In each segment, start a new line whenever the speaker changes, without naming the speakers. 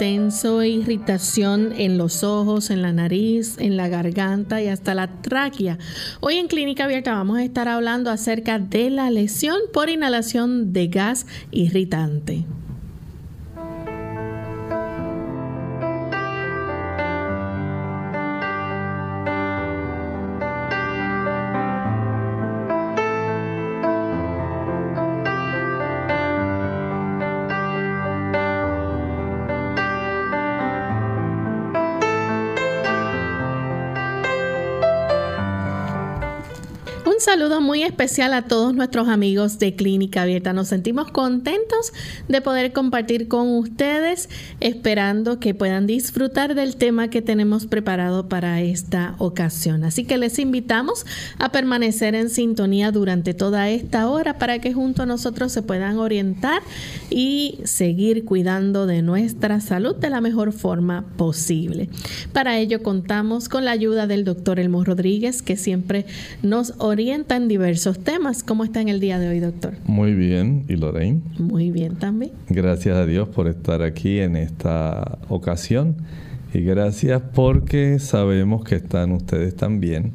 Intenso e irritación en los ojos, en la nariz, en la garganta y hasta la tráquea. Hoy en Clínica Abierta vamos a estar hablando acerca de la lesión por inhalación de gas irritante. Saludo muy especial a todos nuestros amigos de Clínica Abierta. Nos sentimos contentos de poder compartir con ustedes, esperando que puedan disfrutar del tema que tenemos preparado para esta ocasión. Así que les invitamos a permanecer en sintonía durante toda esta hora para que junto a nosotros se puedan orientar y seguir cuidando de nuestra salud de la mejor forma posible. Para ello contamos con la ayuda del doctor Elmo Rodríguez, que siempre nos orienta en diversos temas. ¿Cómo está en el día de hoy, doctor?
Muy bien, ¿y Lorraine?
Muy bien también.
Gracias a Dios por estar aquí en esta ocasión y gracias porque sabemos que están ustedes también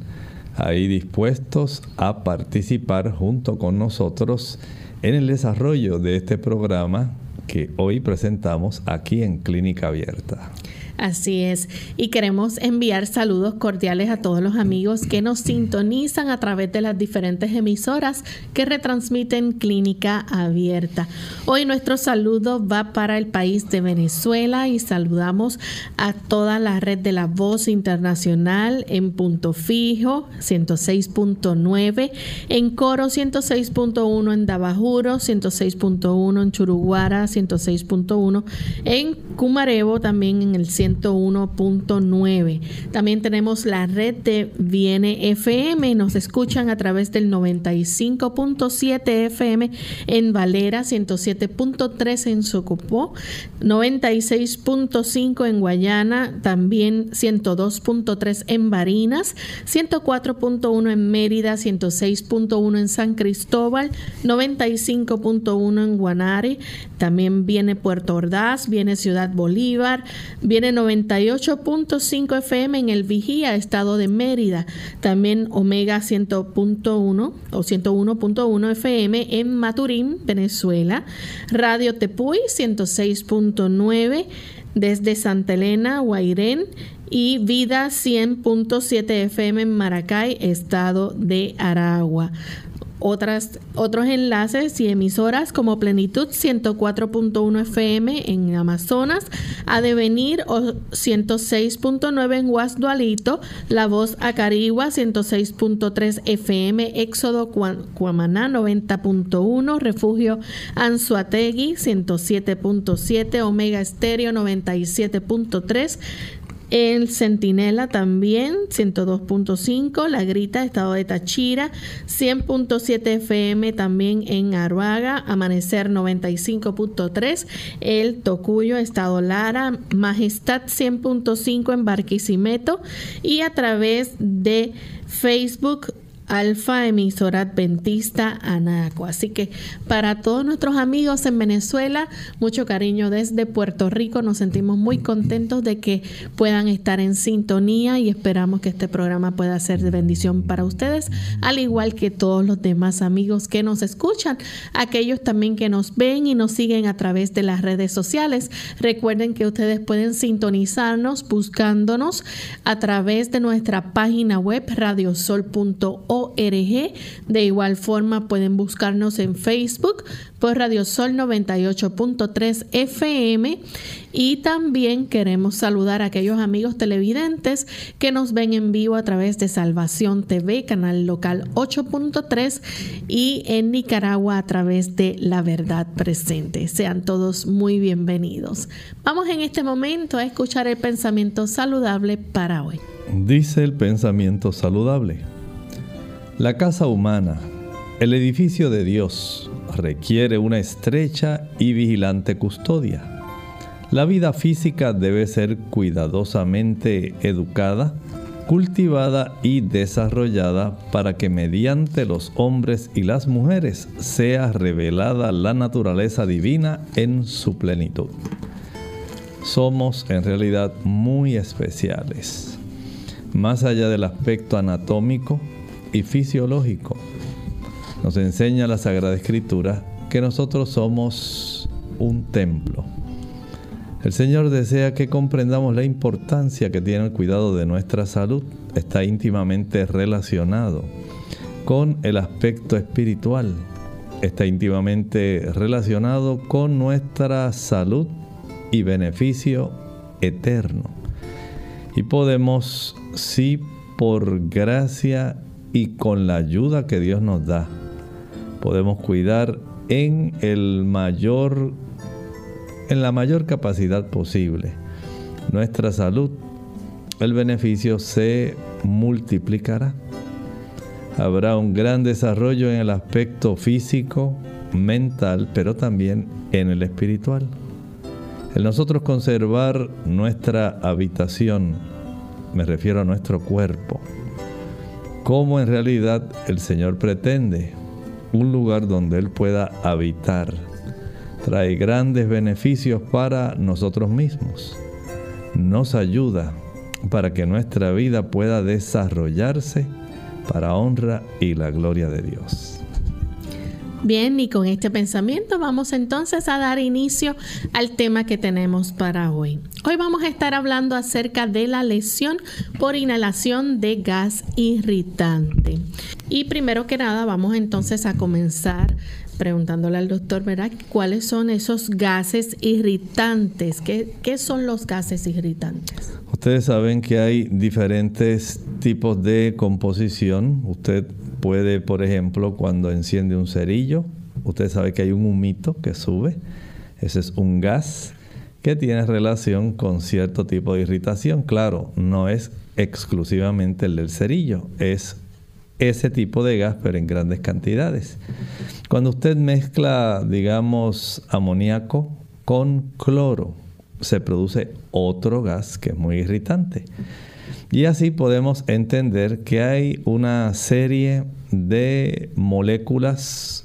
ahí dispuestos a participar junto con nosotros en el desarrollo de este programa que hoy presentamos aquí en Clínica Abierta.
Así es. Y queremos enviar saludos cordiales a todos los amigos que nos sintonizan a través de las diferentes emisoras que retransmiten Clínica Abierta. Hoy nuestro saludo va para el país de Venezuela y saludamos a toda la red de la voz internacional en punto fijo 106.9, en coro 106.1 en Dabajuro, 106.1 en Churuguara, 106.1 en Cumarebo, también en el 101.9. También tenemos la red de Viene FM. Nos escuchan a través del 95.7 FM en Valera, 107.3 en Socopó, 96.5 en Guayana, también 102.3 en Barinas, 104.1 en Mérida, 106.1 en San Cristóbal, 95.1 en Guanare, también viene Puerto Ordaz, viene Ciudad Bolívar, viene 98.5 FM en el Vigía, estado de Mérida. También Omega 100.1 o 101.1 FM en Maturín, Venezuela. Radio Tepuy 106.9 desde Santa Elena, Guairén y Vida 100.7 FM en Maracay, estado de Aragua otras, otros enlaces y emisoras como Plenitud 104.1 FM en Amazonas, a Devenir 106.9 en Guasdualito, La Voz Acarigua 106.3 FM, Éxodo Cuamaná 90.1, Refugio Anzuategui 107.7, Omega Estéreo 97.3, El Centinela también, 102.5. La Grita, estado de Tachira, 100.7 FM también en Aruaga. Amanecer 95.3. El Tocuyo, estado Lara. Majestad 100.5 en Barquisimeto. Y a través de Facebook Alfa Emisora Adventista Anaco. Así que para todos nuestros amigos en Venezuela, mucho cariño desde Puerto Rico. Nos sentimos muy contentos de que puedan estar en sintonía y esperamos que este programa pueda ser de bendición para ustedes, al igual que todos los demás amigos que nos escuchan, aquellos también que nos ven y nos siguen a través de las redes sociales. Recuerden que ustedes pueden sintonizarnos buscándonos a través de nuestra página web radiosol.org de igual forma pueden buscarnos en Facebook por Radio Sol 98.3 FM y también queremos saludar a aquellos amigos televidentes que nos ven en vivo a través de Salvación TV, canal local 8.3 y en Nicaragua a través de La Verdad Presente. Sean todos muy bienvenidos. Vamos en este momento a escuchar el pensamiento saludable para hoy.
Dice el pensamiento saludable. La casa humana, el edificio de Dios, requiere una estrecha y vigilante custodia. La vida física debe ser cuidadosamente educada, cultivada y desarrollada para que mediante los hombres y las mujeres sea revelada la naturaleza divina en su plenitud. Somos en realidad muy especiales. Más allá del aspecto anatómico, fisiológico. Nos enseña la Sagrada Escritura que nosotros somos un templo. El Señor desea que comprendamos la importancia que tiene el cuidado de nuestra salud. Está íntimamente relacionado con el aspecto espiritual. Está íntimamente relacionado con nuestra salud y beneficio eterno. Y podemos, sí, por gracia y con la ayuda que Dios nos da, podemos cuidar en el mayor en la mayor capacidad posible nuestra salud, el beneficio se multiplicará. Habrá un gran desarrollo en el aspecto físico, mental, pero también en el espiritual. El nosotros conservar nuestra habitación, me refiero a nuestro cuerpo, cómo en realidad el Señor pretende un lugar donde Él pueda habitar. Trae grandes beneficios para nosotros mismos. Nos ayuda para que nuestra vida pueda desarrollarse para honra y la gloria de Dios.
Bien, y con este pensamiento vamos entonces a dar inicio al tema que tenemos para hoy. Hoy vamos a estar hablando acerca de la lesión por inhalación de gas irritante. Y primero que nada vamos entonces a comenzar preguntándole al doctor, ¿verdad? ¿Cuáles son esos gases irritantes? ¿Qué, ¿Qué, son los gases irritantes?
Ustedes saben que hay diferentes tipos de composición. Usted puede, por ejemplo, cuando enciende un cerillo, usted sabe que hay un humito que sube. Ese es un gas que tiene relación con cierto tipo de irritación. Claro, no es exclusivamente el del cerillo, es ese tipo de gas, pero en grandes cantidades. Cuando usted mezcla, digamos, amoníaco con cloro, se produce otro gas que es muy irritante. Y así podemos entender que hay una serie de moléculas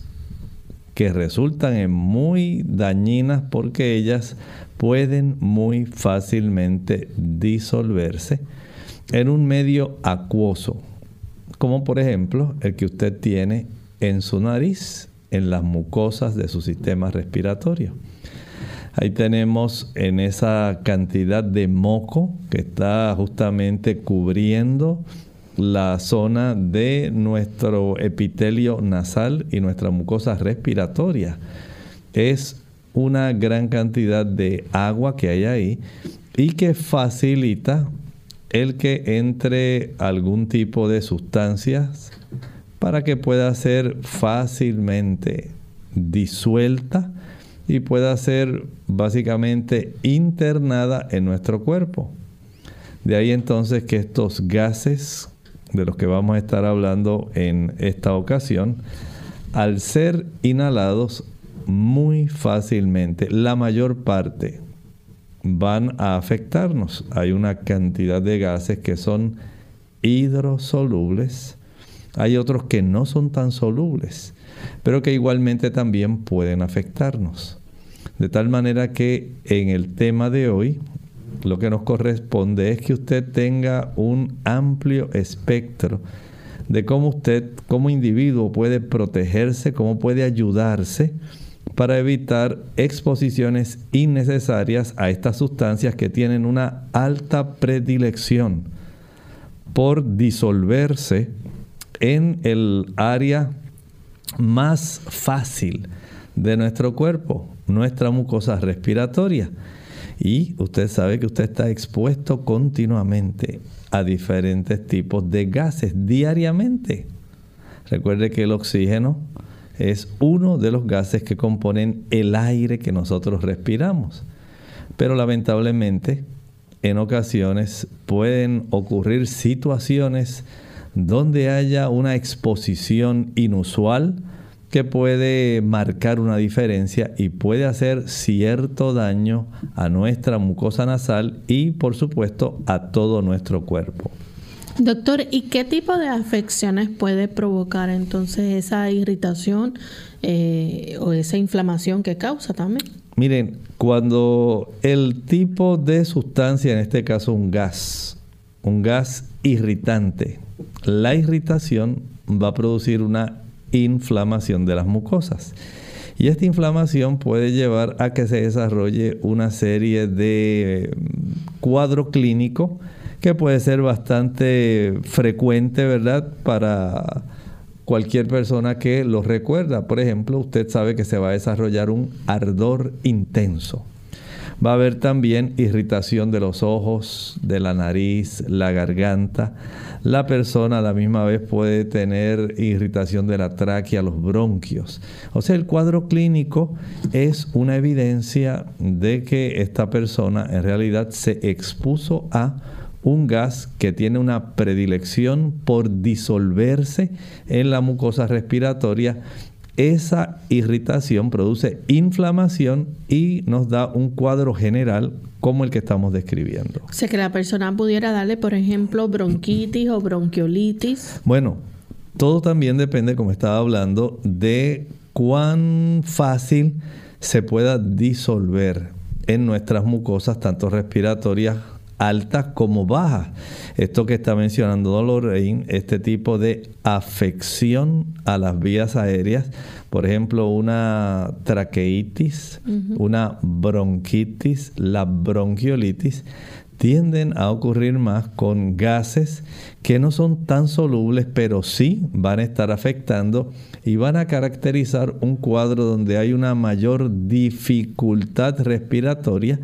que resultan en muy dañinas porque ellas pueden muy fácilmente disolverse en un medio acuoso, como por ejemplo el que usted tiene en su nariz, en las mucosas de su sistema respiratorio. Ahí tenemos en esa cantidad de moco que está justamente cubriendo la zona de nuestro epitelio nasal y nuestra mucosa respiratoria. Es una gran cantidad de agua que hay ahí y que facilita el que entre algún tipo de sustancias para que pueda ser fácilmente disuelta y pueda ser básicamente internada en nuestro cuerpo. De ahí entonces que estos gases de los que vamos a estar hablando en esta ocasión, al ser inhalados muy fácilmente, la mayor parte van a afectarnos. Hay una cantidad de gases que son hidrosolubles, hay otros que no son tan solubles, pero que igualmente también pueden afectarnos. De tal manera que en el tema de hoy lo que nos corresponde es que usted tenga un amplio espectro de cómo usted como individuo puede protegerse, cómo puede ayudarse para evitar exposiciones innecesarias a estas sustancias que tienen una alta predilección por disolverse en el área más fácil de nuestro cuerpo, nuestra mucosa respiratoria. Y usted sabe que usted está expuesto continuamente a diferentes tipos de gases diariamente. Recuerde que el oxígeno es uno de los gases que componen el aire que nosotros respiramos. Pero lamentablemente, en ocasiones pueden ocurrir situaciones donde haya una exposición inusual que puede marcar una diferencia y puede hacer cierto daño a nuestra mucosa nasal y por supuesto a todo nuestro cuerpo.
Doctor, ¿y qué tipo de afecciones puede provocar entonces esa irritación eh, o esa inflamación que causa también?
Miren, cuando el tipo de sustancia, en este caso un gas, un gas irritante, la irritación va a producir una inflamación de las mucosas. Y esta inflamación puede llevar a que se desarrolle una serie de mm, cuadro clínico que puede ser bastante frecuente, ¿verdad? Para cualquier persona que lo recuerda. Por ejemplo, usted sabe que se va a desarrollar un ardor intenso. Va a haber también irritación de los ojos, de la nariz, la garganta. La persona a la misma vez puede tener irritación de la tráquea, los bronquios. O sea, el cuadro clínico es una evidencia de que esta persona en realidad se expuso a un gas que tiene una predilección por disolverse en la mucosa respiratoria esa irritación produce inflamación y nos da un cuadro general como el que estamos describiendo.
O sea que la persona pudiera darle, por ejemplo, bronquitis o bronquiolitis.
Bueno, todo también depende, como estaba hablando, de cuán fácil se pueda disolver en nuestras mucosas, tanto respiratorias altas como bajas. Esto que está mencionando Lorraine, este tipo de afección a las vías aéreas, por ejemplo, una traqueitis, una bronquitis, la bronquiolitis, tienden a ocurrir más con gases que no son tan solubles, pero sí van a estar afectando y van a caracterizar un cuadro donde hay una mayor dificultad respiratoria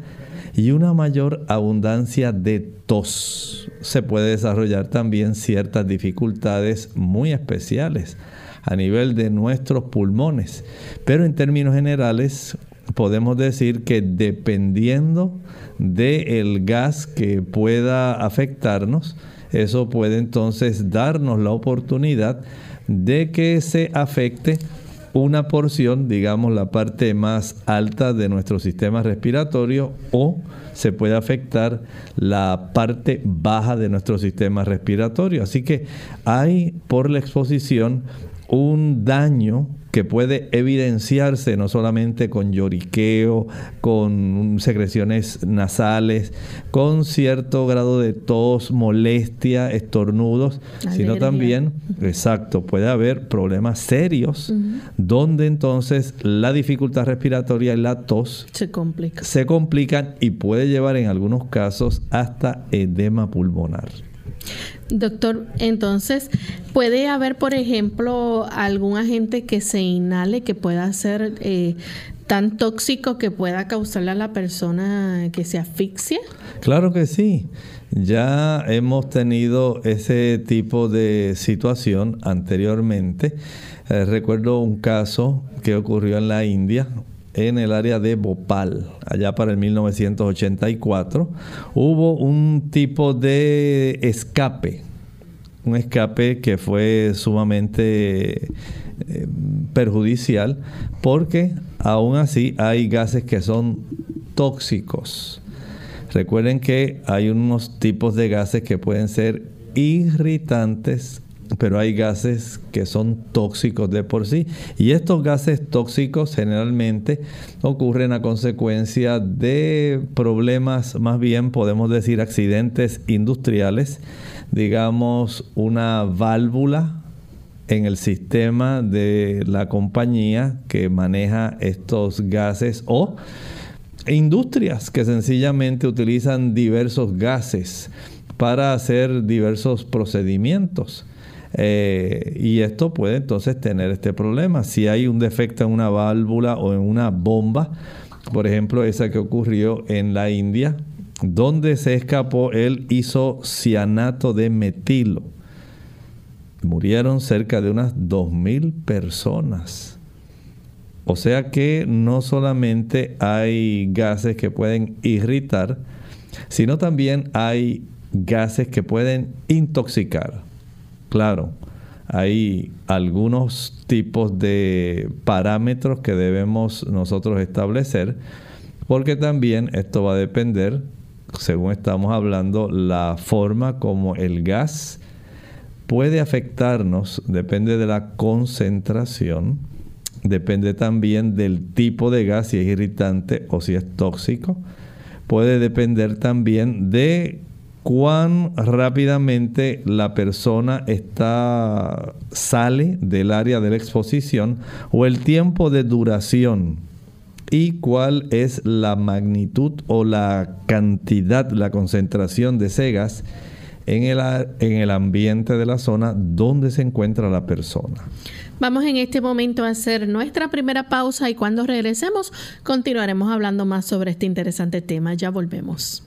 y una mayor abundancia de tos. Se puede desarrollar también ciertas dificultades muy especiales a nivel de nuestros pulmones. Pero en términos generales podemos decir que dependiendo del gas que pueda afectarnos, eso puede entonces darnos la oportunidad de que se afecte una porción, digamos la parte más alta de nuestro sistema respiratorio o se puede afectar la parte baja de nuestro sistema respiratorio. Así que hay por la exposición un daño que puede evidenciarse no solamente con lloriqueo, con secreciones nasales, con cierto grado de tos, molestia, estornudos, sino también, exacto, puede haber problemas serios donde entonces la dificultad respiratoria y la tos
se,
se complican y puede llevar en algunos casos hasta edema pulmonar.
Doctor, entonces, ¿puede haber, por ejemplo, algún agente que se inhale que pueda ser eh, tan tóxico que pueda causarle a la persona que se asfixie?
Claro que sí. Ya hemos tenido ese tipo de situación anteriormente. Eh, recuerdo un caso que ocurrió en la India. En el área de Bhopal, allá para el 1984, hubo un tipo de escape, un escape que fue sumamente eh, perjudicial porque aún así hay gases que son tóxicos. Recuerden que hay unos tipos de gases que pueden ser irritantes, pero hay gases que son tóxicos de por sí. Y estos gases tóxicos generalmente ocurren a consecuencia de problemas, más bien podemos decir accidentes industriales, digamos una válvula en el sistema de la compañía que maneja estos gases o industrias que sencillamente utilizan diversos gases para hacer diversos procedimientos. Eh, y esto puede entonces tener este problema. Si hay un defecto en una válvula o en una bomba, por ejemplo esa que ocurrió en la India, donde se escapó el isocianato de metilo murieron cerca de unas 2.000 personas. O sea que no solamente hay gases que pueden irritar, sino también hay gases que pueden intoxicar. Claro, hay algunos tipos de parámetros que debemos nosotros establecer, porque también esto va a depender, según estamos hablando, la forma como el gas puede afectarnos, depende de la concentración, depende también del tipo de gas, si es irritante o si es tóxico, puede depender también de cuán rápidamente la persona está sale del área de la exposición o el tiempo de duración y cuál es la magnitud o la cantidad, la concentración de ese gas en el, en el ambiente de la zona donde se encuentra la persona.
Vamos en este momento a hacer nuestra primera pausa y cuando regresemos continuaremos hablando más sobre este interesante tema. Ya volvemos.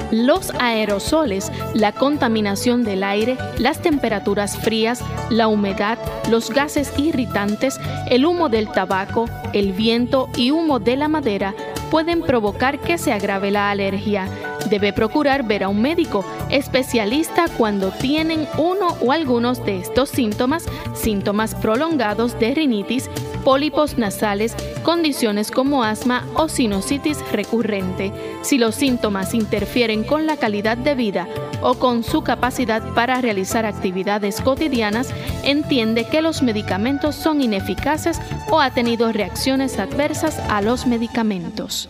Los aerosoles, la contaminación del aire, las temperaturas frías, la humedad, los gases irritantes, el humo del tabaco, el viento y humo de la madera pueden provocar que se agrave la alergia. Debe procurar ver a un médico especialista cuando tienen uno o algunos de estos síntomas, síntomas prolongados de rinitis, pólipos nasales, condiciones como asma o sinusitis recurrente. Si los síntomas interfieren con la calidad de vida o con su capacidad para realizar actividades cotidianas, entiende que los medicamentos son ineficaces o ha tenido reacciones adversas a los medicamentos.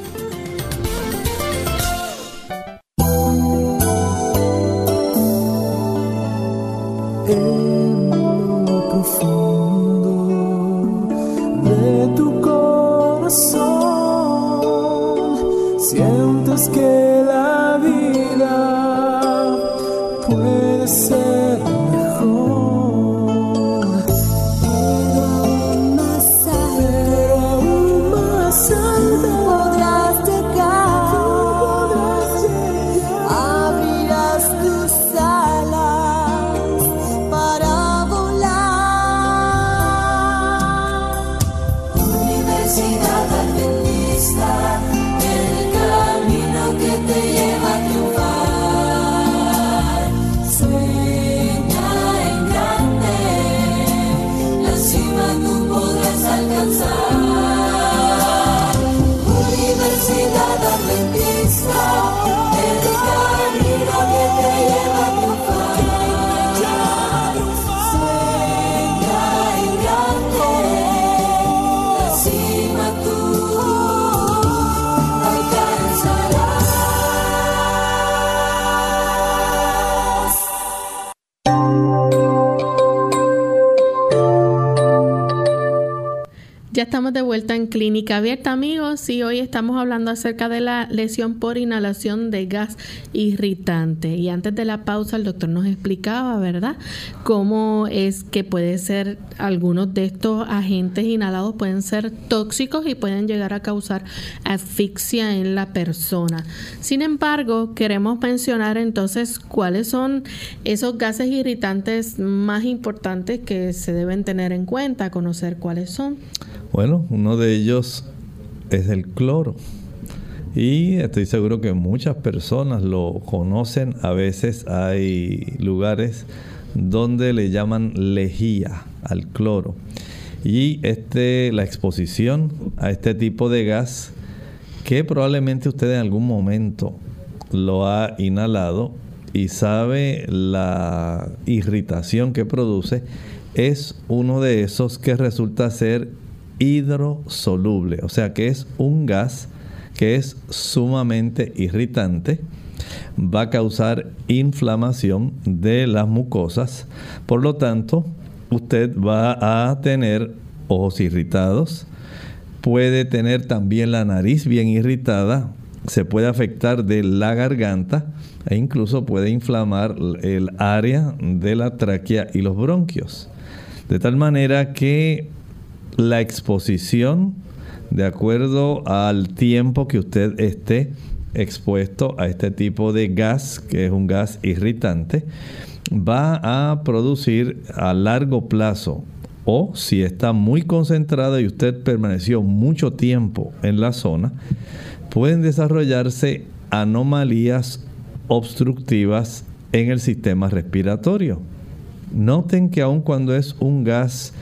Clínica Abierta, amigos, y hoy estamos hablando acerca de la lesión por inhalación de gas irritante. Y antes de la pausa, el doctor nos explicaba, ¿verdad?, cómo es que puede ser algunos de estos agentes inhalados pueden ser tóxicos y pueden llegar a causar asfixia en la persona. Sin embargo, queremos mencionar entonces cuáles son esos gases irritantes más importantes que se deben tener en cuenta, conocer cuáles son.
Bueno, uno de ellos es el cloro. Y estoy seguro que muchas personas lo conocen. A veces hay lugares donde le llaman lejía al cloro. Y este, la exposición a este tipo de gas, que probablemente usted en algún momento lo ha inhalado y sabe la irritación que produce, es uno de esos que resulta ser hidrosoluble, o sea que es un gas que es sumamente irritante, va a causar inflamación de las mucosas, por lo tanto usted va a tener ojos irritados, puede tener también la nariz bien irritada, se puede afectar de la garganta e incluso puede inflamar el área de la tráquea y los bronquios. De tal manera que la exposición, de acuerdo al tiempo que usted esté expuesto a este tipo de gas, que es un gas irritante, va a producir a largo plazo o si está muy concentrado y usted permaneció mucho tiempo en la zona, pueden desarrollarse anomalías obstructivas en el sistema respiratorio. Noten que aun cuando es un gas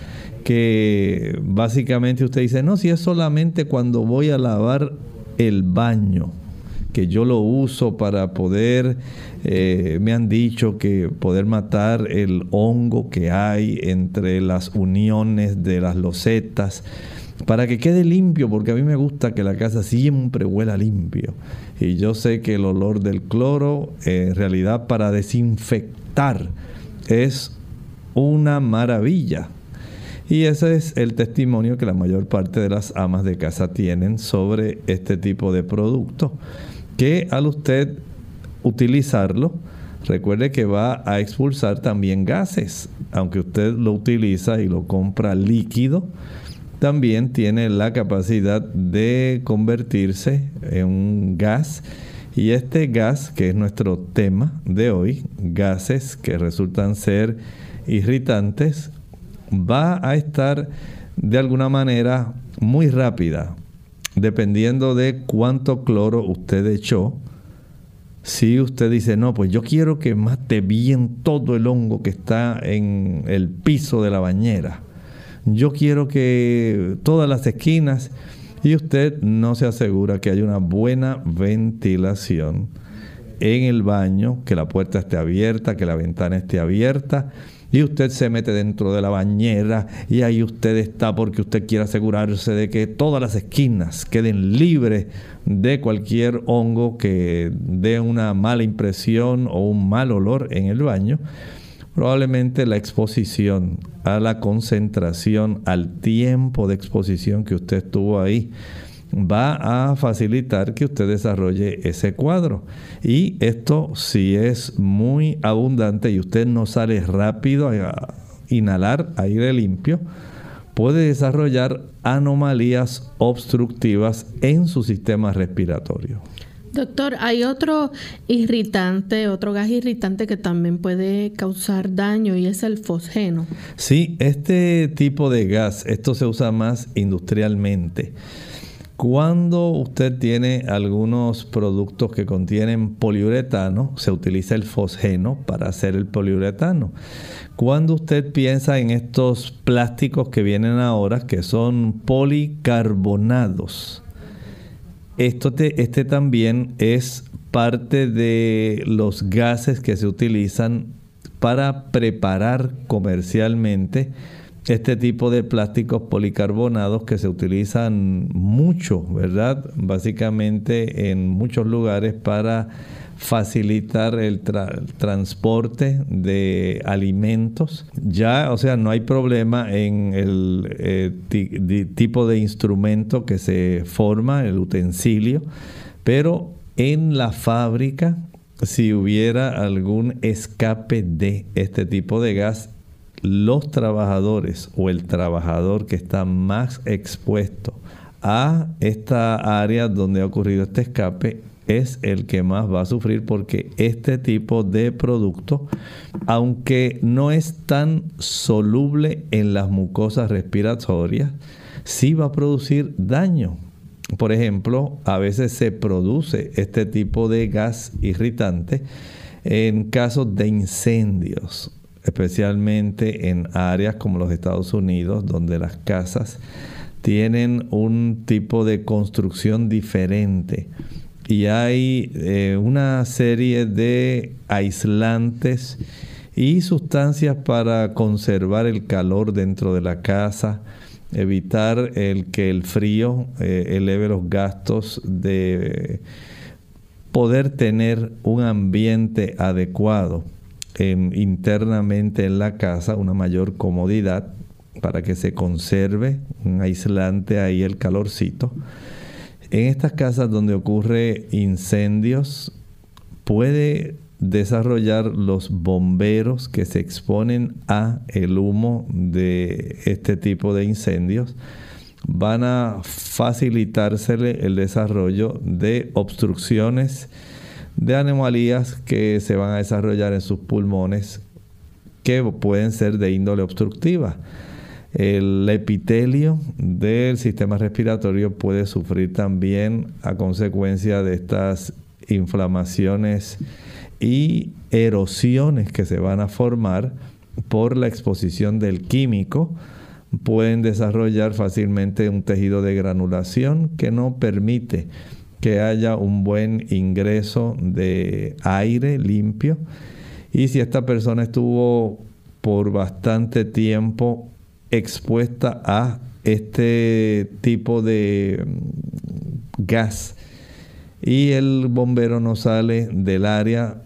que básicamente usted dice, no, si es solamente cuando voy a lavar el baño, que yo lo uso para poder, eh, me han dicho que poder matar el hongo que hay entre las uniones de las losetas, para que quede limpio, porque a mí me gusta que la casa siempre huela limpio. Y yo sé que el olor del cloro, en realidad para desinfectar, es una maravilla. Y ese es el testimonio que la mayor parte de las amas de casa tienen sobre este tipo de producto, que al usted utilizarlo, recuerde que va a expulsar también gases, aunque usted lo utiliza y lo compra líquido, también tiene la capacidad de convertirse en un gas. Y este gas, que es nuestro tema de hoy, gases que resultan ser irritantes, va a estar de alguna manera muy rápida, dependiendo de cuánto cloro usted echó. Si usted dice, no, pues yo quiero que mate bien todo el hongo que está en el piso de la bañera. Yo quiero que todas las esquinas y usted no se asegura que haya una buena ventilación en el baño, que la puerta esté abierta, que la ventana esté abierta y usted se mete dentro de la bañera y ahí usted está porque usted quiere asegurarse de que todas las esquinas queden libres de cualquier hongo que dé una mala impresión o un mal olor en el baño, probablemente la exposición a la concentración, al tiempo de exposición que usted estuvo ahí, va a facilitar que usted desarrolle ese cuadro. Y esto si es muy abundante y usted no sale rápido a inhalar aire limpio, puede desarrollar anomalías obstructivas en su sistema respiratorio.
Doctor, hay otro irritante, otro gas irritante que también puede causar daño y es el fosgeno.
Sí, este tipo de gas, esto se usa más industrialmente. Cuando usted tiene algunos productos que contienen poliuretano, se utiliza el fosgeno para hacer el poliuretano. Cuando usted piensa en estos plásticos que vienen ahora, que son policarbonados, esto este también es parte de los gases que se utilizan para preparar comercialmente este tipo de plásticos policarbonados que se utilizan mucho, ¿verdad? Básicamente en muchos lugares para facilitar el transporte de alimentos. Ya, o sea, no hay problema en el eh, tipo de instrumento que se forma, el utensilio, pero en la fábrica, si hubiera algún escape de este tipo de gas, los trabajadores o el trabajador que está más expuesto a esta área donde ha ocurrido este escape es el que más va a sufrir porque este tipo de producto, aunque no es tan soluble en las mucosas respiratorias, sí va a producir daño. Por ejemplo, a veces se produce este tipo de gas irritante en casos de incendios, especialmente en áreas como los Estados Unidos, donde las casas tienen un tipo de construcción diferente. Y hay eh, una serie de aislantes y sustancias para conservar el calor dentro de la casa, evitar el que el frío eh, eleve los gastos de poder tener un ambiente adecuado internamente en la casa, una mayor comodidad para que se conserve un aislante ahí el calorcito. En estas casas donde ocurre incendios, puede desarrollar los bomberos que se exponen a el humo de este tipo de incendios. Van a facilitársele el desarrollo de obstrucciones de anomalías que se van a desarrollar en sus pulmones que pueden ser de índole obstructiva. El epitelio del sistema respiratorio puede sufrir también a consecuencia de estas inflamaciones y erosiones que se van a formar por la exposición del químico. Pueden desarrollar fácilmente un tejido de granulación que no permite que haya un buen ingreso de aire limpio. Y si esta persona estuvo por bastante tiempo expuesta a este tipo de mm, gas y el bombero no sale del área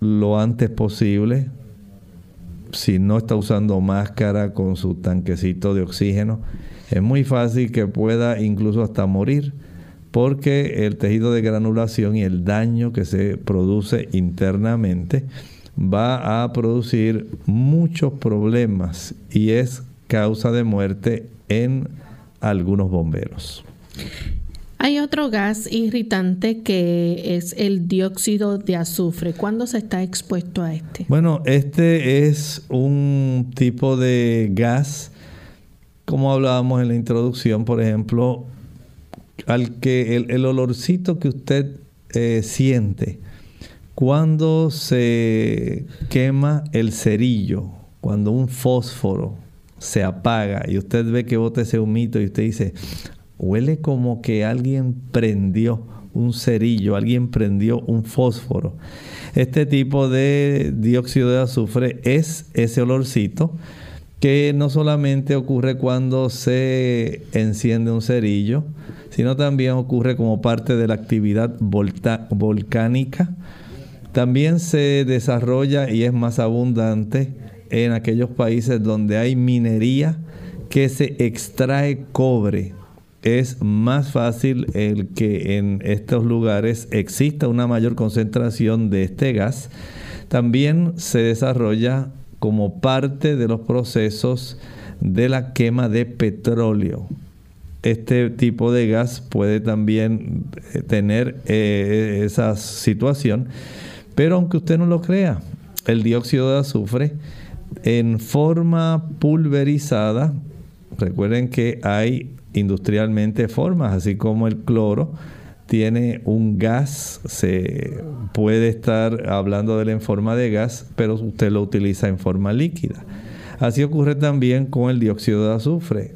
lo antes posible si no está usando máscara con su tanquecito de oxígeno es muy fácil que pueda incluso hasta morir porque el tejido de granulación y el daño que se produce internamente va a producir muchos problemas y es causa de muerte en algunos bomberos.
Hay otro gas irritante que es el dióxido de azufre. ¿Cuándo se está expuesto a este?
Bueno, este es un tipo de gas, como hablábamos en la introducción, por ejemplo, al que el, olorcito que usted eh, siente cuando se quema el cerillo, cuando un fósforo se apaga y usted ve que bota ese humito y usted dice, huele como que alguien prendió un cerillo, alguien prendió un fósforo. Este tipo de dióxido de azufre es ese olorcito que no solamente ocurre cuando se enciende un cerillo, sino también ocurre como parte de la actividad volcánica. También se desarrolla y es más abundante en aquellos países donde hay minería que se extrae cobre. Es más fácil el que en estos lugares exista una mayor concentración de este gas. También se desarrolla como parte de los procesos de la quema de petróleo. Este tipo de gas puede también eh, tener eh, esa situación, pero aunque usted no lo crea, el dióxido de azufre en forma pulverizada. Recuerden que hay industrialmente formas, así como el cloro tiene un gas, se puede estar hablando de él en forma de gas, pero usted lo utiliza en forma líquida. Así ocurre también con el dióxido de azufre.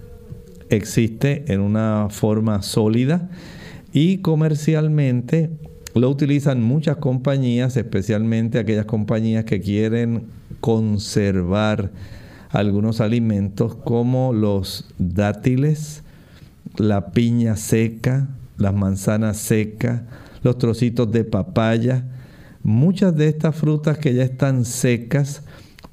Existe en una forma sólida y comercialmente lo utilizan muchas compañías, especialmente aquellas compañías que quieren conservar algunos alimentos como los dátiles, la piña seca, las manzanas secas, los trocitos de papaya, muchas de estas frutas que ya están secas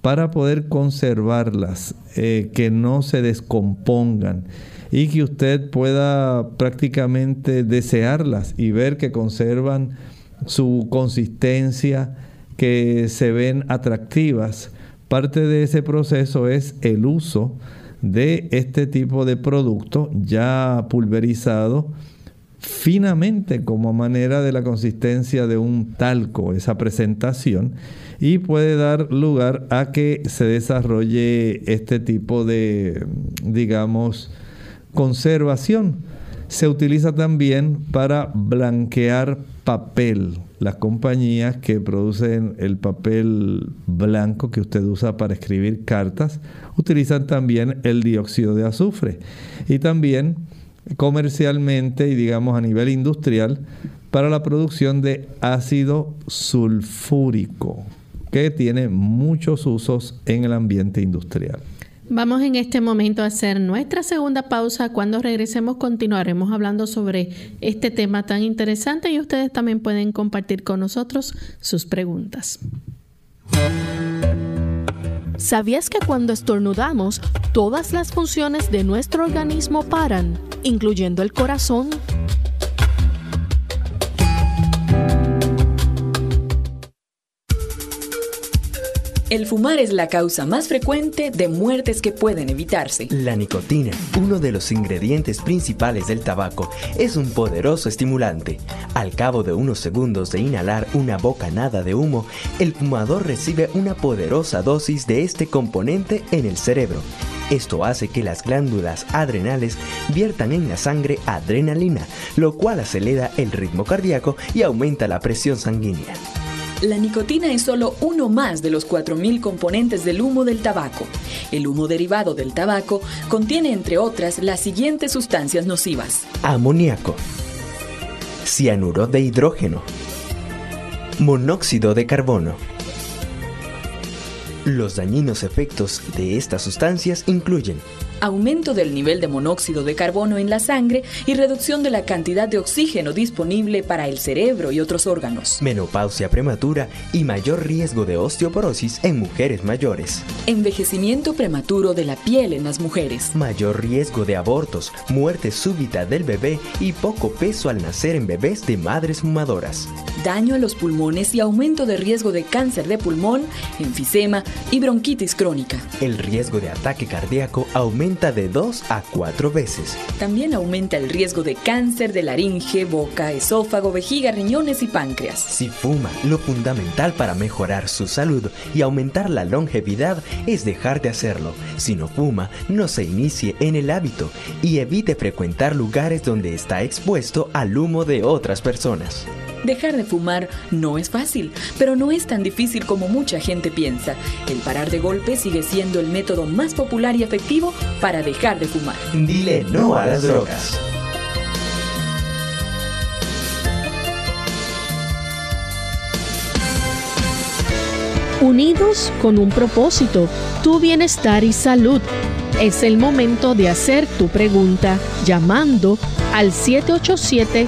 para poder conservarlas, eh, que no se descompongan y que usted pueda prácticamente desearlas y ver que conservan su consistencia, que se ven atractivas. Parte de ese proceso es el uso de este tipo de producto ya pulverizado finamente como manera de la consistencia de un talco, esa presentación, y puede dar lugar a que se desarrolle este tipo de, digamos, conservación. Se utiliza también para blanquear papel. Las compañías que producen el papel blanco que usted usa para escribir cartas utilizan también el dióxido de azufre. Y también comercialmente y digamos a nivel industrial para la producción de ácido sulfúrico, que tiene muchos usos en el ambiente industrial.
Vamos en este momento a hacer nuestra segunda pausa. Cuando regresemos continuaremos hablando sobre este tema tan interesante y ustedes también pueden compartir con nosotros sus preguntas.
¿Sabías que cuando estornudamos, todas las funciones de nuestro organismo paran, incluyendo el corazón?
El fumar es la causa más frecuente de muertes que pueden evitarse.
La nicotina, uno de los ingredientes principales del tabaco, es un poderoso estimulante. Al cabo de unos segundos de inhalar una bocanada de humo, el fumador recibe una poderosa dosis de este componente en el cerebro. Esto hace que las glándulas adrenales viertan en la sangre adrenalina, lo cual acelera el ritmo cardíaco y aumenta la presión sanguínea.
La nicotina es solo uno más de los 4.000 componentes del humo del tabaco. El humo derivado del tabaco contiene, entre otras, las siguientes sustancias nocivas.
Amoníaco, cianuro de hidrógeno, monóxido de carbono. Los dañinos efectos de estas sustancias incluyen
aumento del nivel de monóxido de carbono en la sangre y reducción de la cantidad de oxígeno disponible para el cerebro y otros órganos.
Menopausia prematura y mayor riesgo de osteoporosis en mujeres mayores.
Envejecimiento prematuro de la piel en las mujeres.
Mayor riesgo de abortos, muerte súbita del bebé y poco peso al nacer en bebés de madres fumadoras.
Daño a los pulmones y aumento de riesgo de cáncer de pulmón, enfisema y bronquitis crónica.
El riesgo de ataque cardíaco aumenta de dos a cuatro veces.
También aumenta el riesgo de cáncer de laringe, boca, esófago, vejiga, riñones y páncreas.
Si fuma, lo fundamental para mejorar su salud y aumentar la longevidad es dejar de hacerlo. Si no fuma, no se inicie en el hábito y evite frecuentar lugares donde está expuesto al humo de otras personas.
Dejar de fumar no es fácil, pero no es tan difícil como mucha gente piensa. El parar de golpe sigue siendo el método más popular y efectivo para dejar de fumar.
Dile no a las drogas.
Unidos con un propósito, tu bienestar y salud. Es el momento de hacer tu pregunta llamando al 787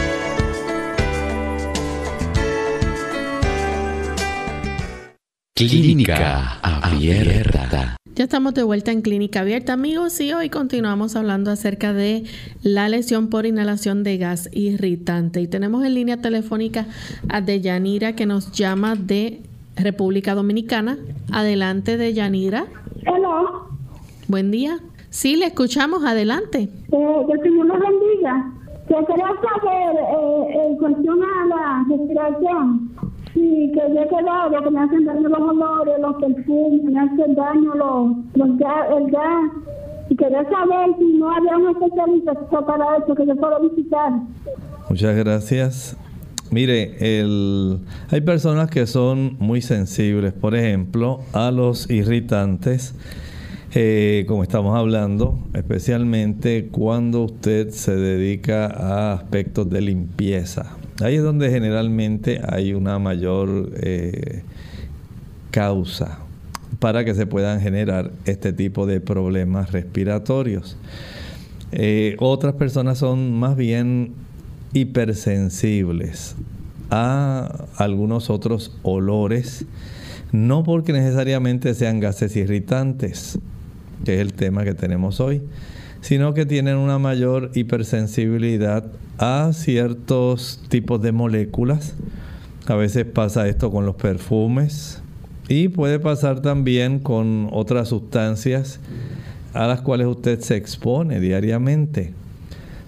Clínica Abierta.
Ya estamos de vuelta en Clínica Abierta, amigos, y hoy continuamos hablando acerca de la lesión por inhalación de gas irritante. Y tenemos en línea telefónica a Deyanira que nos llama de República Dominicana. Adelante, Deyanira.
Hola.
Buen día. Sí, le escuchamos. Adelante.
Eh, que Señor nos bendiga. Yo quería saber eh, en cuestión a la respiración Sí, que yo he quedado, que me hacen daño los olores, los perfumes, me hacen daño los, los gas, el gas. Y quería saber si no había un especialista para eso que yo puedo visitar.
Muchas gracias. Mire, el, hay personas que son muy sensibles, por ejemplo, a los irritantes, eh, como estamos hablando, especialmente cuando usted se dedica a aspectos de limpieza. Ahí es donde generalmente hay una mayor eh, causa para que se puedan generar este tipo de problemas respiratorios. Eh, otras personas son más bien hipersensibles a algunos otros olores, no porque necesariamente sean gases irritantes, que es el tema que tenemos hoy, sino que tienen una mayor hipersensibilidad a ciertos tipos de moléculas. A veces pasa esto con los perfumes y puede pasar también con otras sustancias a las cuales usted se expone diariamente.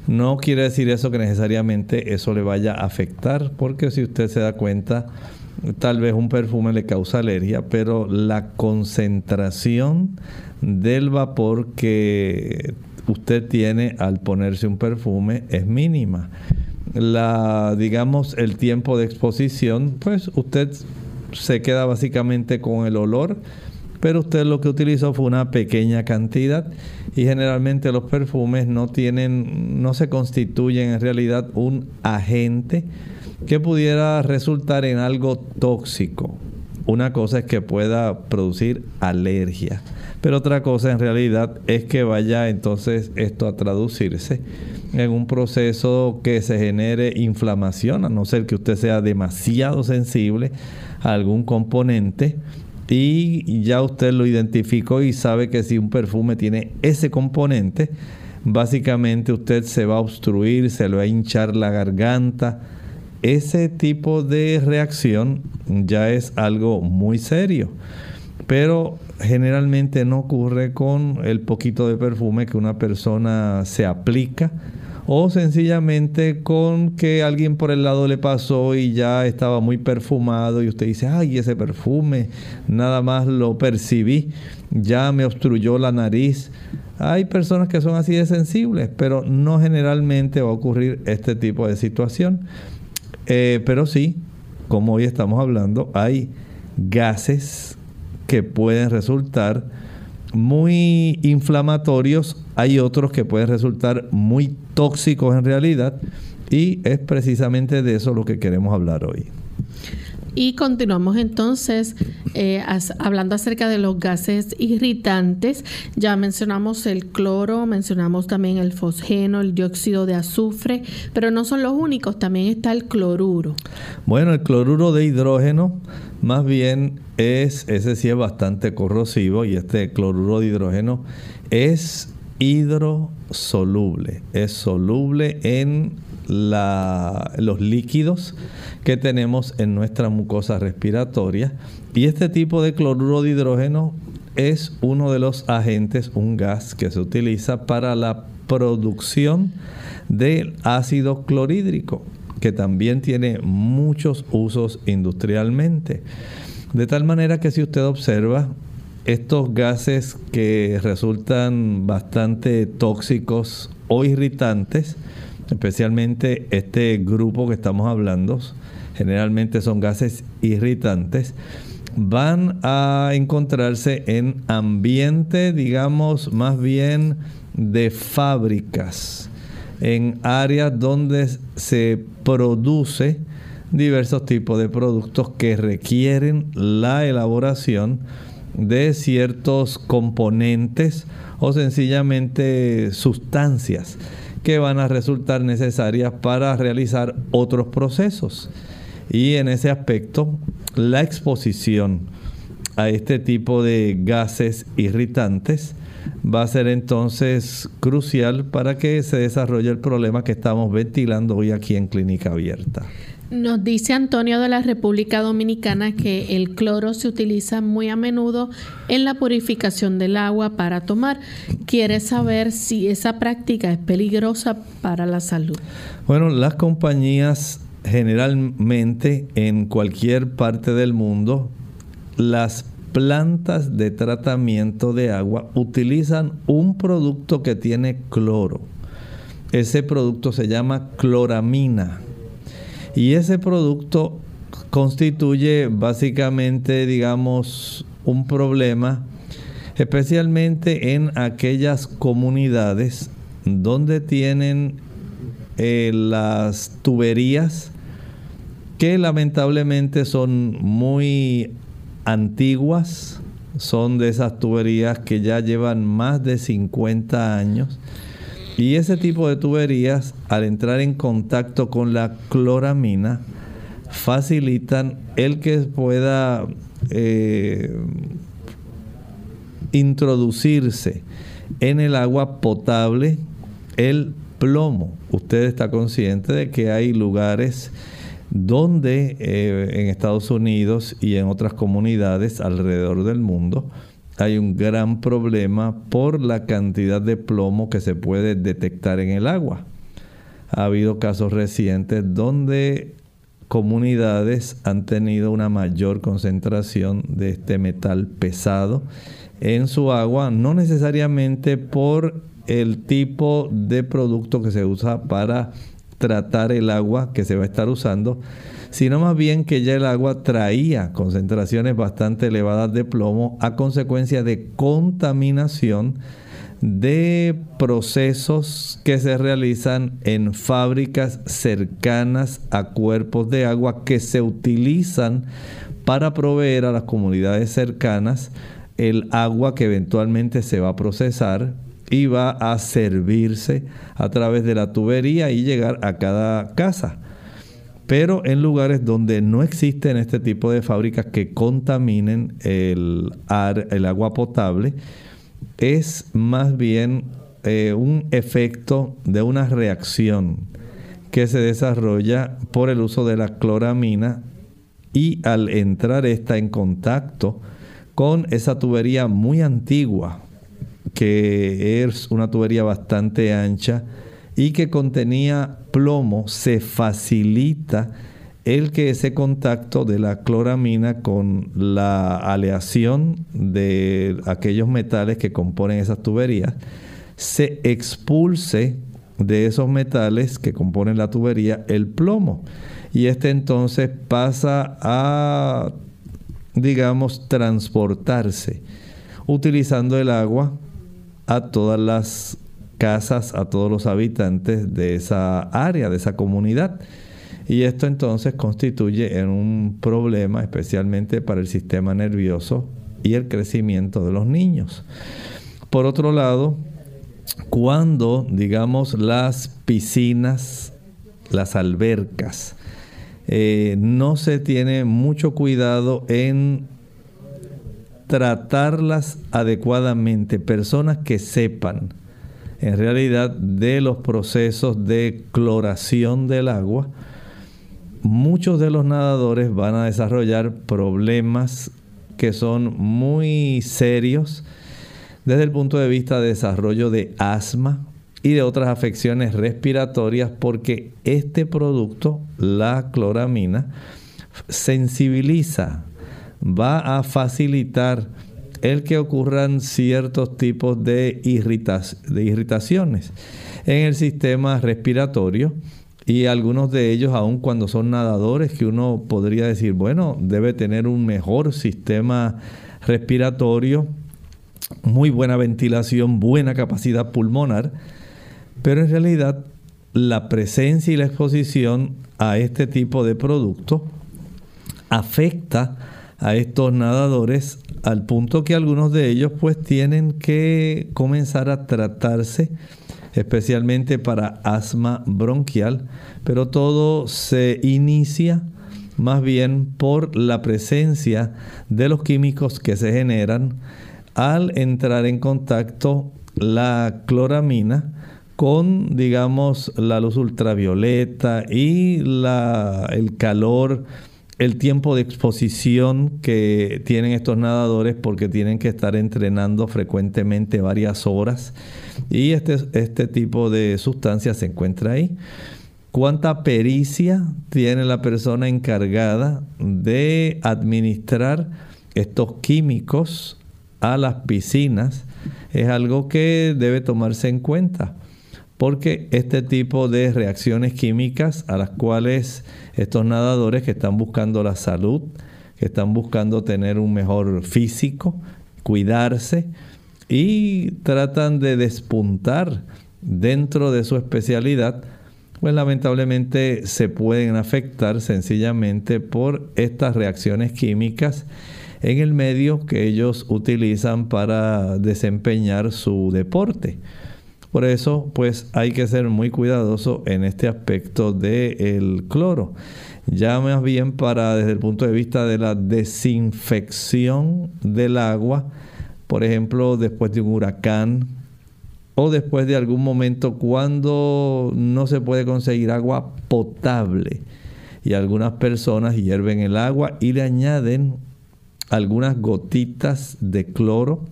No quiere decir eso que necesariamente eso le vaya a afectar, porque si usted se da cuenta, tal vez un perfume le causa alergia, pero la concentración del vapor que usted tiene al ponerse un perfume es mínima. La, digamos, el tiempo de exposición, pues usted se queda básicamente con el olor pero usted lo que utilizó fue una pequeña cantidad y generalmente los perfumes no tienen, no se constituyen en realidad un agente que pudiera resultar en algo tóxico. Una cosa es que pueda producir alergia, pero otra cosa en realidad es que vaya entonces esto a traducirse en un proceso que se genere inflamación, a no ser que usted sea demasiado sensible a algún componente y ya usted lo identificó y sabe que si un perfume tiene ese componente, básicamente usted se va a obstruir, se le va a hinchar la garganta. Ese tipo de reacción ya es algo muy serio. Pero generalmente no ocurre con el poquito de perfume que una persona se aplica o sencillamente con que alguien por el lado le pasó y ya estaba muy perfumado y usted dice, ay, ese perfume, nada más lo percibí, ya me obstruyó la nariz. Hay personas que son así de sensibles, pero no generalmente va a ocurrir este tipo de situación. Eh, pero sí, como hoy estamos hablando, hay gases que pueden resultar muy inflamatorios, hay otros que pueden resultar muy tóxicos en realidad y es precisamente de eso lo que queremos hablar hoy.
Y continuamos entonces eh, hablando acerca de los gases irritantes. Ya mencionamos el cloro, mencionamos también el fosgeno, el dióxido de azufre, pero no son los únicos, también está el cloruro.
Bueno, el cloruro de hidrógeno más bien es, ese sí es bastante corrosivo y este cloruro de hidrógeno es hidrosoluble, es soluble en los líquidos que tenemos en nuestra mucosa respiratoria y este tipo de cloruro de hidrógeno es uno de los agentes, un gas que se utiliza para la producción del ácido clorhídrico, que también tiene muchos usos industrialmente. De tal manera que si usted observa estos gases que resultan bastante tóxicos o irritantes, especialmente este grupo que estamos hablando, generalmente son gases irritantes, van a encontrarse en ambiente, digamos, más bien de fábricas, en áreas donde se produce diversos tipos de productos que requieren la elaboración de ciertos componentes o sencillamente sustancias que van a resultar necesarias para realizar otros procesos. Y en ese aspecto, la exposición a este tipo de gases irritantes va a ser entonces crucial para que se desarrolle el problema que estamos ventilando hoy aquí en Clínica Abierta.
Nos dice Antonio de la República Dominicana que el cloro se utiliza muy a menudo en la purificación del agua para tomar. Quiere saber si esa práctica es peligrosa para la salud.
Bueno, las compañías generalmente en cualquier parte del mundo, las plantas de tratamiento de agua utilizan un producto que tiene cloro. Ese producto se llama cloramina. Y ese producto constituye básicamente, digamos, un problema, especialmente en aquellas comunidades donde tienen eh, las tuberías que lamentablemente son muy antiguas, son de esas tuberías que ya llevan más de 50 años. Y ese tipo de tuberías, al entrar en contacto con la cloramina, facilitan el que pueda eh, introducirse en el agua potable el plomo. Usted está consciente de que hay lugares donde eh, en Estados Unidos y en otras comunidades alrededor del mundo hay un gran problema por la cantidad de plomo que se puede detectar en el agua. Ha habido casos recientes donde comunidades han tenido una mayor concentración de este metal pesado en su agua, no necesariamente por el tipo de producto que se usa para tratar el agua que se va a estar usando, sino más bien que ya el agua traía concentraciones bastante elevadas de plomo a consecuencia de contaminación de procesos que se realizan en fábricas cercanas a cuerpos de agua que se utilizan para proveer a las comunidades cercanas el agua que eventualmente se va a procesar y va a servirse a través de la tubería y llegar a cada casa. Pero en lugares donde no existen este tipo de fábricas que contaminen el, agua potable, es más bien eh, un efecto de una reacción que se desarrolla por el uso de la cloramina y al entrar esta en contacto con esa tubería muy antigua, que es una tubería bastante ancha y que contenía plomo, se facilita el que ese contacto de la cloramina con la aleación de aquellos metales que componen esas tuberías se expulse de esos metales que componen la tubería el plomo. Y este entonces pasa a digamos transportarse utilizando el agua a todas las casas, a todos los habitantes de esa área, de esa comunidad. Y esto entonces constituye un problema especialmente para el sistema nervioso y el crecimiento de los niños. Por otro lado, cuando, digamos, las piscinas, las albercas, eh, no se tiene mucho cuidado en tratarlas adecuadamente, personas que sepan en realidad de los procesos de cloración del agua, muchos de los nadadores van a desarrollar problemas que son muy serios desde el punto de vista de desarrollo de asma y de otras afecciones respiratorias porque este producto, la cloramina, sensibiliza va a facilitar el que ocurran ciertos tipos de, de irritaciones en el sistema respiratorio y algunos de ellos, aun cuando son nadadores, que uno podría decir, bueno, debe tener un mejor sistema respiratorio, muy buena ventilación, buena capacidad pulmonar, pero en realidad la presencia y la exposición a este tipo de producto afecta a estos nadadores al punto que algunos de ellos pues tienen que comenzar a tratarse especialmente para asma bronquial, pero todo se inicia más bien por la presencia de los químicos que se generan al entrar en contacto la cloramina con, digamos, la luz ultravioleta y la, el calor el tiempo de exposición que tienen estos nadadores porque tienen que estar entrenando frecuentemente varias horas y este, este tipo de sustancia se encuentra ahí. ¿Cuánta pericia tiene la persona encargada de administrar estos químicos a las piscinas es algo que debe tomarse en cuenta porque este tipo de reacciones químicas a las cuales estos nadadores que están buscando la salud, que están buscando tener un mejor físico, cuidarse y tratan de despuntar dentro de su especialidad, pues lamentablemente se pueden afectar sencillamente por estas reacciones químicas en el medio que ellos utilizan para desempeñar su deporte. Por eso, pues hay que ser muy cuidadoso en este aspecto del cloro. Ya más bien para desde el punto de vista de la desinfección del agua, por ejemplo, después de un huracán o después de algún momento cuando no se puede conseguir agua potable y algunas personas hierven el agua y le añaden algunas gotitas de cloro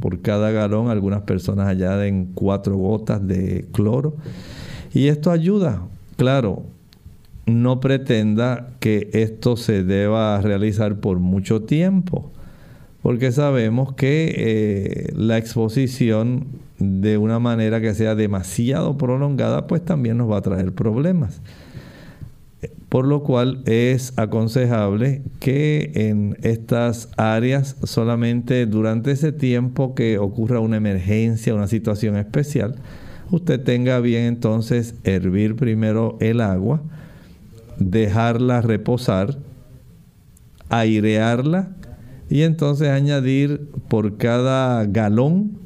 por cada galón. Algunas personas añaden cuatro gotas de cloro. Y esto ayuda. Claro, no pretenda que esto se deba realizar por mucho tiempo, porque sabemos que eh, la exposición de una manera que sea demasiado prolongada, pues también nos va a traer problemas por lo cual es aconsejable que en estas áreas solamente durante ese tiempo que ocurra una emergencia, una situación especial, usted tenga bien entonces hervir primero el agua, dejarla reposar, airearla y entonces añadir por cada galón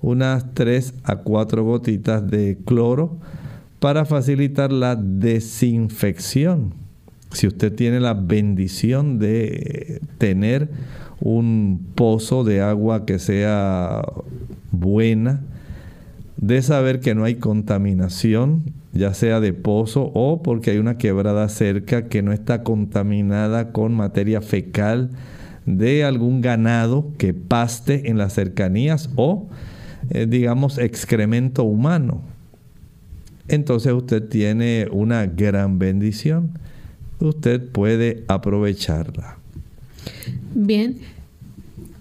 unas 3 a 4 gotitas de cloro para facilitar la desinfección. Si usted tiene la bendición de tener un pozo de agua que sea buena, de saber que no hay contaminación, ya sea de pozo o porque hay una quebrada cerca que no está contaminada con materia fecal de algún ganado que paste en las cercanías o, eh, digamos, excremento humano entonces usted tiene una gran bendición. Usted puede aprovecharla.
Bien,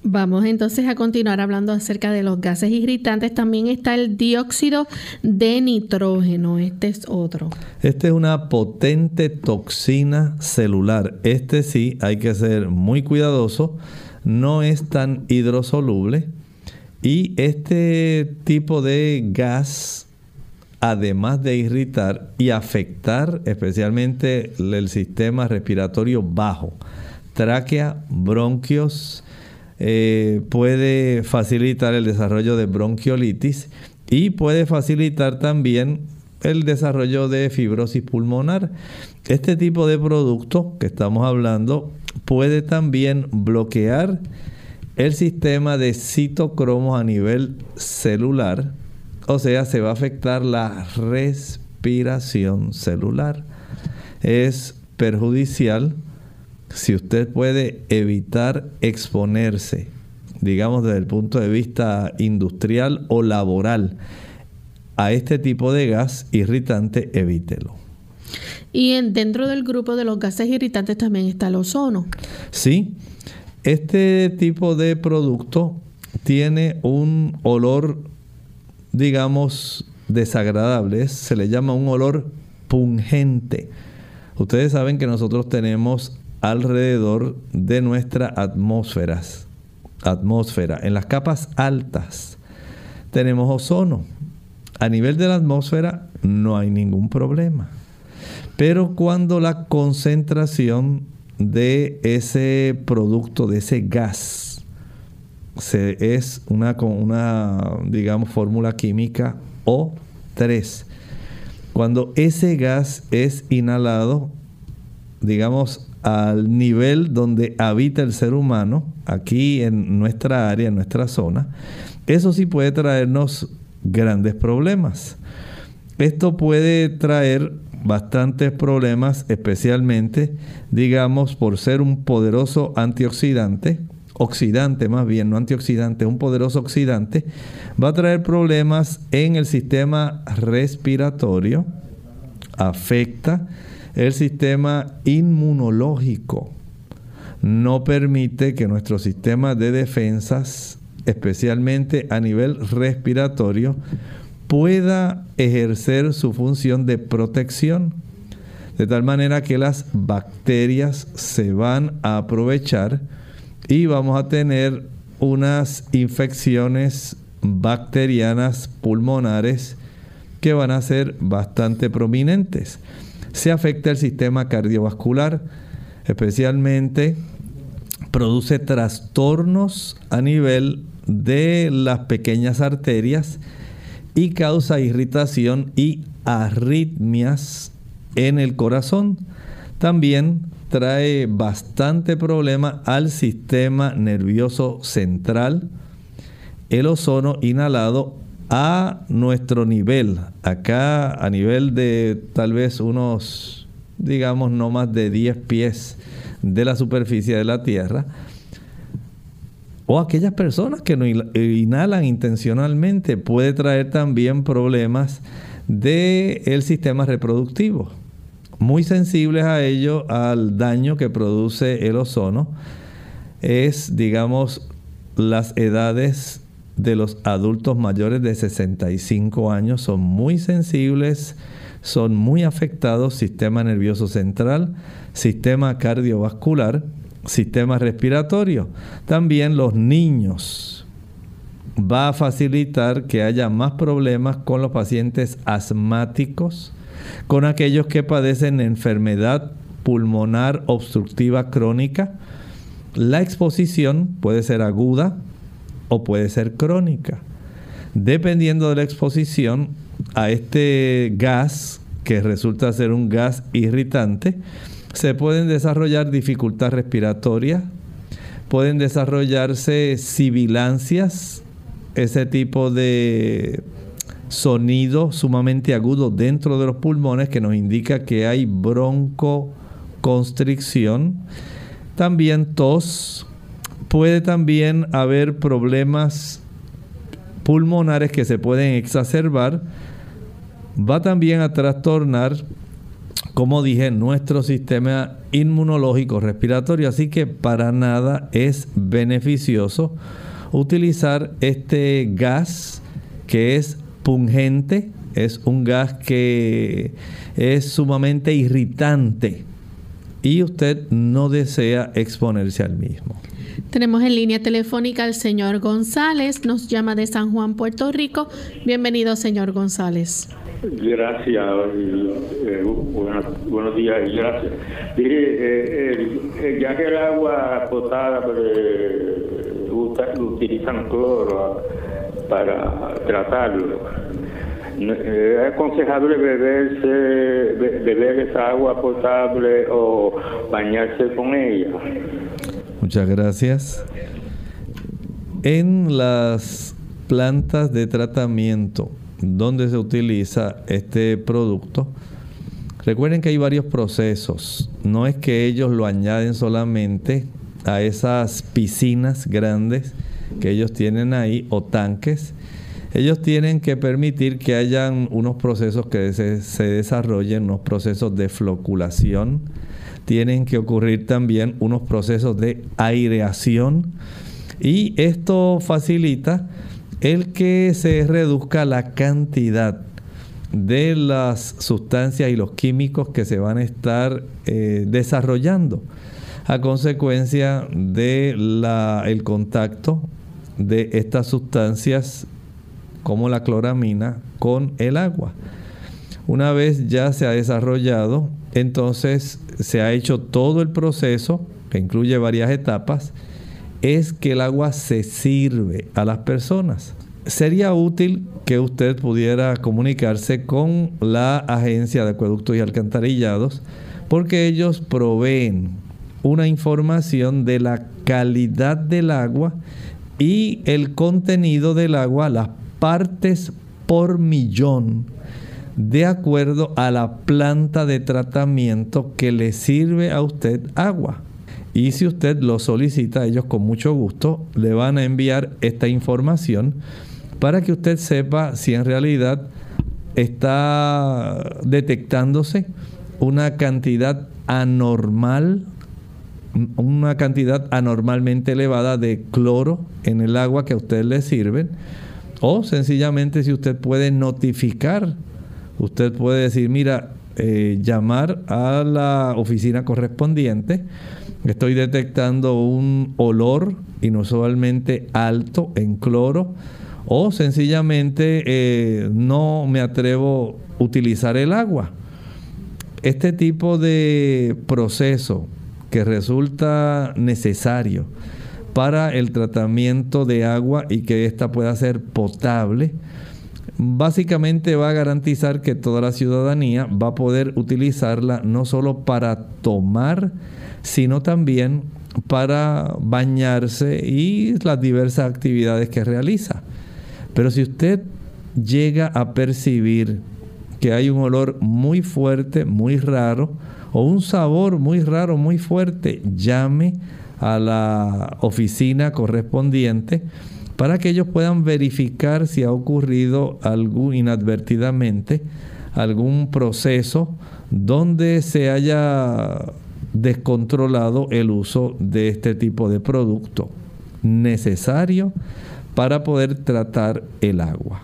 Vamos entonces a continuar hablando acerca de los gases irritantes. También está el dióxido de nitrógeno. Este es otro.
Este es una potente toxina celular. Este sí hay que ser muy cuidadoso. No es tan hidrosoluble. Y este tipo de gas además de irritar y afectar especialmente el sistema respiratorio bajo, tráquea, bronquios, eh, puede facilitar el desarrollo de bronquiolitis y puede facilitar también el desarrollo de fibrosis pulmonar. Este tipo de producto que estamos hablando puede también bloquear el sistema de citocromos a nivel celular o sea, se va a afectar la respiración celular. Es perjudicial si usted puede evitar exponerse, digamos desde el punto de vista industrial o laboral, a este tipo de gas irritante, evítelo.
Y dentro del grupo de los gases irritantes también está el ozono.
Sí, este tipo de producto tiene un olor digamos, desagradables, se le llama un olor pungente. Ustedes saben que nosotros tenemos alrededor de nuestras atmósferas, atmósfera, en las capas altas, tenemos ozono. A nivel de la atmósfera no hay ningún problema. Pero cuando la concentración de ese producto, de ese gas, se, es una, una, digamos, fórmula química O3. Cuando ese gas es inhalado, digamos, al nivel donde habita el ser humano, aquí en nuestra área, en nuestra zona, eso sí puede traernos grandes problemas. Esto puede traer bastantes problemas, especialmente, digamos, por ser un poderoso antioxidante, oxidante más bien, no antioxidante, un poderoso oxidante, va a traer problemas en el sistema respiratorio, afecta el sistema inmunológico, no permite que nuestro sistema de defensas, especialmente a nivel respiratorio, pueda ejercer su función de protección. De tal manera que las bacterias se van a aprovechar y vamos a tener unas infecciones bacterianas pulmonares que van a ser bastante prominentes. Se afecta el sistema cardiovascular, especialmente produce trastornos a nivel de las pequeñas arterias y causa irritación y arritmias en el corazón. También trae bastante problema al sistema nervioso central. El ozono inhalado a nuestro nivel, acá a nivel de tal vez unos, digamos, no más de 10 pies de la superficie de la Tierra, o aquellas personas que no inhalan intencionalmente, puede traer también problemas del el sistema reproductivo. Muy sensibles a ello, al daño que produce el ozono, es, digamos, las edades de los adultos mayores de 65 años son muy sensibles, son muy afectados, sistema nervioso central, sistema cardiovascular, sistema respiratorio. También los niños va a facilitar que haya más problemas con los pacientes asmáticos, con aquellos que padecen enfermedad pulmonar obstructiva crónica. La exposición puede ser aguda, o puede ser crónica. Dependiendo de la exposición a este gas, que resulta ser un gas irritante, se pueden desarrollar dificultad respiratoria, pueden desarrollarse sibilancias, ese tipo de sonido sumamente agudo dentro de los pulmones que nos indica que hay broncoconstricción. También tos, puede también haber problemas pulmonares que se pueden exacerbar. Va también a trastornar, como dije, nuestro sistema inmunológico respiratorio. Así que para nada es beneficioso utilizar este gas que es pungente, es un gas que es sumamente irritante y usted no desea exponerse al mismo.
Tenemos en línea telefónica al señor González, nos llama de San Juan, Puerto Rico. Bienvenido, señor González.
Gracias, eh, buenos, días y gracias. ya que el agua potable utilizan cloro para tratarlo, eh, ¿es aconsejable beberse, beber esa agua potable o bañarse con ella?
Muchas gracias. En las plantas de tratamiento donde se utiliza este producto, recuerden que hay varios procesos. No es que ellos lo añaden solamente a esas piscinas grandes que ellos tienen ahí o tanques. Ellos tienen que permitir que hayan unos procesos que se, desarrollen, unos procesos de floculación, tienen que ocurrir también unos procesos de aireación y esto facilita el que se reduzca la cantidad de las sustancias y los químicos que se van a estar eh, desarrollando a consecuencia del el contacto de estas sustancias como la cloramina con el agua. Una vez ya se ha desarrollado entonces se ha hecho todo el proceso, que incluye varias etapas, es que el agua se sirve a las personas. Sería útil que usted pudiera comunicarse con la Agencia de Acueductos y Alcantarillados porque ellos proveen una información de la calidad del agua y el contenido del agua, las partes por millón de acuerdo a la planta de tratamiento que le sirve a usted agua. Y si usted lo solicita, ellos con mucho gusto le van a enviar esta información para que usted sepa si en realidad está detectándose una cantidad anormal una cantidad anormalmente elevada de cloro en el agua que a usted le sirven. O sencillamente si usted puede notificar, usted puede decir, mira, eh, llamar a la oficina correspondiente. Estoy detectando un olor inusualmente alto en cloro o sencillamente eh, no me atrevo a utilizar el agua. Este tipo de proceso que resulta necesario para el tratamiento de agua y que ésta pueda ser potable, básicamente va a garantizar que toda la ciudadanía va a poder utilizarla no solo para tomar, sino también para bañarse y las diversas actividades que realiza. Pero si usted llega a percibir que hay un olor muy fuerte, muy raro, o un sabor muy raro, muy fuerte, llame a la oficina correspondiente para que ellos puedan verificar si ha ocurrido algún inadvertidamente algún proceso donde se haya descontrolado el uso de este tipo de producto necesario para poder tratar el agua.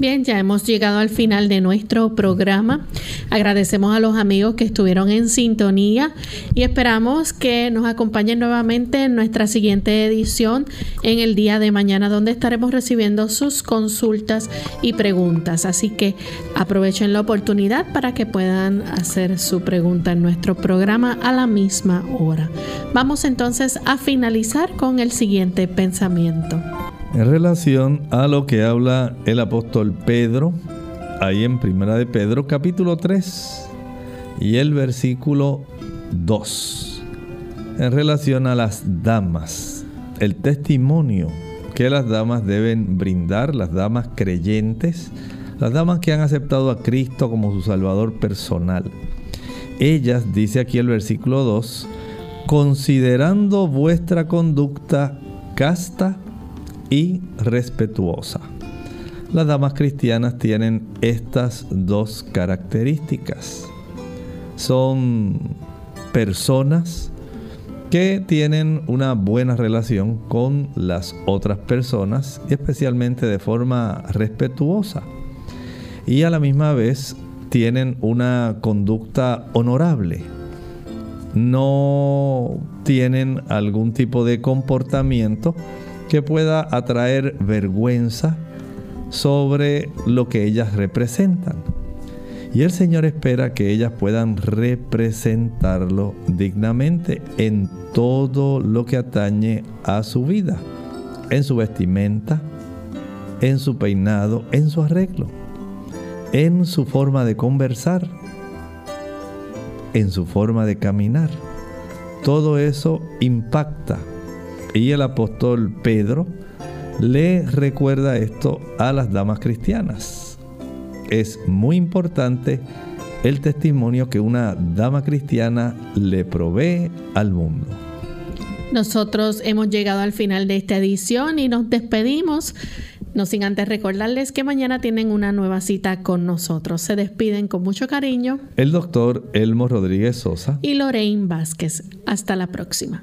Bien, ya hemos llegado al final de nuestro programa. Agradecemos a los amigos que estuvieron en sintonía y esperamos que nos acompañen nuevamente en nuestra siguiente edición en el día de mañana donde estaremos recibiendo sus consultas y preguntas. Así que aprovechen la oportunidad para que puedan hacer su pregunta en nuestro programa a la misma hora. Vamos entonces a finalizar con el siguiente pensamiento
en relación a lo que habla el apóstol Pedro, ahí en Primera de Pedro, capítulo 3 y el versículo 2, en relación a las damas, el testimonio que las damas deben brindar, las damas creyentes, las damas que han aceptado a Cristo como su Salvador personal. Ellas, dice aquí el versículo 2, considerando vuestra conducta casta y respetuosa. Las damas cristianas tienen estas dos características. Son personas que tienen una buena relación con las otras personas especialmente de forma respetuosa. Y a la misma vez tienen una conducta honorable. No tienen algún tipo de comportamiento que pueda atraer vergüenza sobre lo que ellas representan. Y el Señor espera que ellas puedan representarlo dignamente en todo lo que atañe a su vida, en su vestimenta, en su peinado, en su arreglo, en su forma de conversar, en su forma de caminar. Todo eso impacta y el apóstol Pedro le recuerda esto a las damas cristianas. Es muy importante el testimonio que una dama cristiana le provee al mundo.
Nosotros hemos llegado al final de esta edición y nos despedimos. No sin antes recordarles que mañana tienen una nueva cita con nosotros. Se despiden con mucho cariño.
El doctor Elmo Rodríguez Sosa.
Y Lorraine Vázquez. Hasta la próxima.